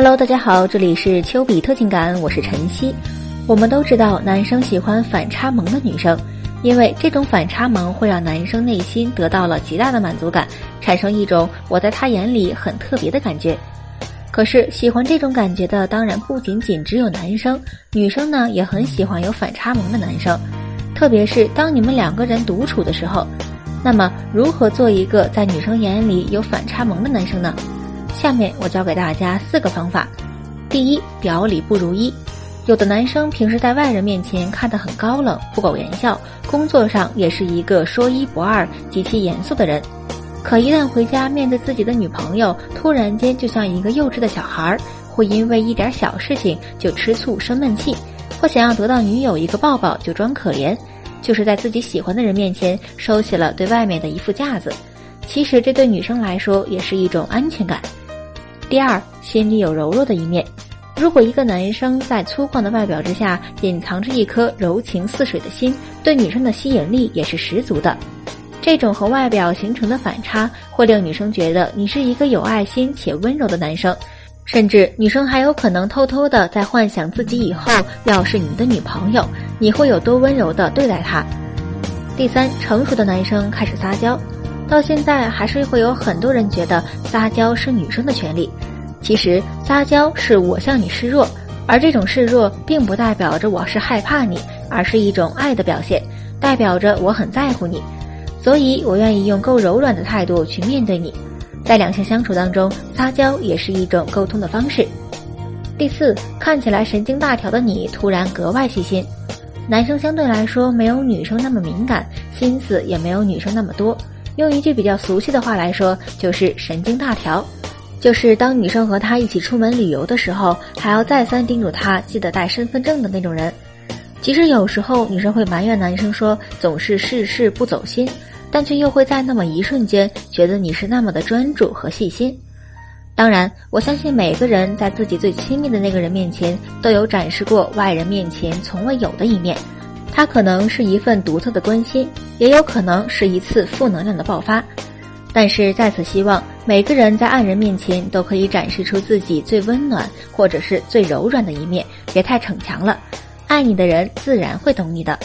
Hello，大家好，这里是丘比特情感，我是晨曦。我们都知道，男生喜欢反差萌的女生，因为这种反差萌会让男生内心得到了极大的满足感，产生一种我在他眼里很特别的感觉。可是，喜欢这种感觉的当然不仅仅只有男生，女生呢也很喜欢有反差萌的男生，特别是当你们两个人独处的时候。那么，如何做一个在女生眼里有反差萌的男生呢？下面我教给大家四个方法。第一，表里不如一。有的男生平时在外人面前看得很高冷、不苟言笑，工作上也是一个说一不二、极其严肃的人。可一旦回家面对自己的女朋友，突然间就像一个幼稚的小孩儿，会因为一点小事情就吃醋生闷气，或想要得到女友一个抱抱就装可怜，就是在自己喜欢的人面前收起了对外面的一副架子。其实这对女生来说也是一种安全感。第二，心里有柔弱的一面。如果一个男生在粗犷的外表之下隐藏着一颗柔情似水的心，对女生的吸引力也是十足的。这种和外表形成的反差，会令女生觉得你是一个有爱心且温柔的男生，甚至女生还有可能偷偷的在幻想自己以后要是你的女朋友，你会有多温柔的对待她。第三，成熟的男生开始撒娇。到现在还是会有很多人觉得撒娇是女生的权利，其实撒娇是我向你示弱，而这种示弱并不代表着我是害怕你，而是一种爱的表现，代表着我很在乎你，所以我愿意用够柔软的态度去面对你。在两性相处当中，撒娇也是一种沟通的方式。第四，看起来神经大条的你突然格外细心，男生相对来说没有女生那么敏感，心思也没有女生那么多。用一句比较俗气的话来说，就是神经大条，就是当女生和他一起出门旅游的时候，还要再三叮嘱他记得带身份证的那种人。其实有时候女生会埋怨男生说总是事事不走心，但却又会在那么一瞬间觉得你是那么的专注和细心。当然，我相信每个人在自己最亲密的那个人面前，都有展示过外人面前从未有的一面。它可能是一份独特的关心，也有可能是一次负能量的爆发。但是在此希望每个人在爱人面前都可以展示出自己最温暖或者是最柔软的一面，别太逞强了。爱你的人自然会懂你的。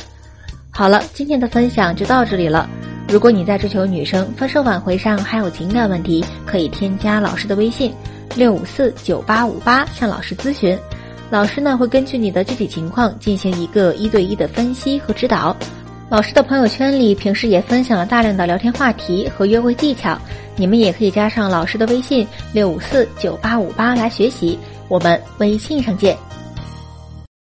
好了，今天的分享就到这里了。如果你在追求女生分手挽回上还有情感问题，可以添加老师的微信六五四九八五八向老师咨询。老师呢会根据你的具体情况进行一个一对一的分析和指导。老师的朋友圈里平时也分享了大量的聊天话题和约会技巧，你们也可以加上老师的微信六五四九八五八来学习。我们微信上见。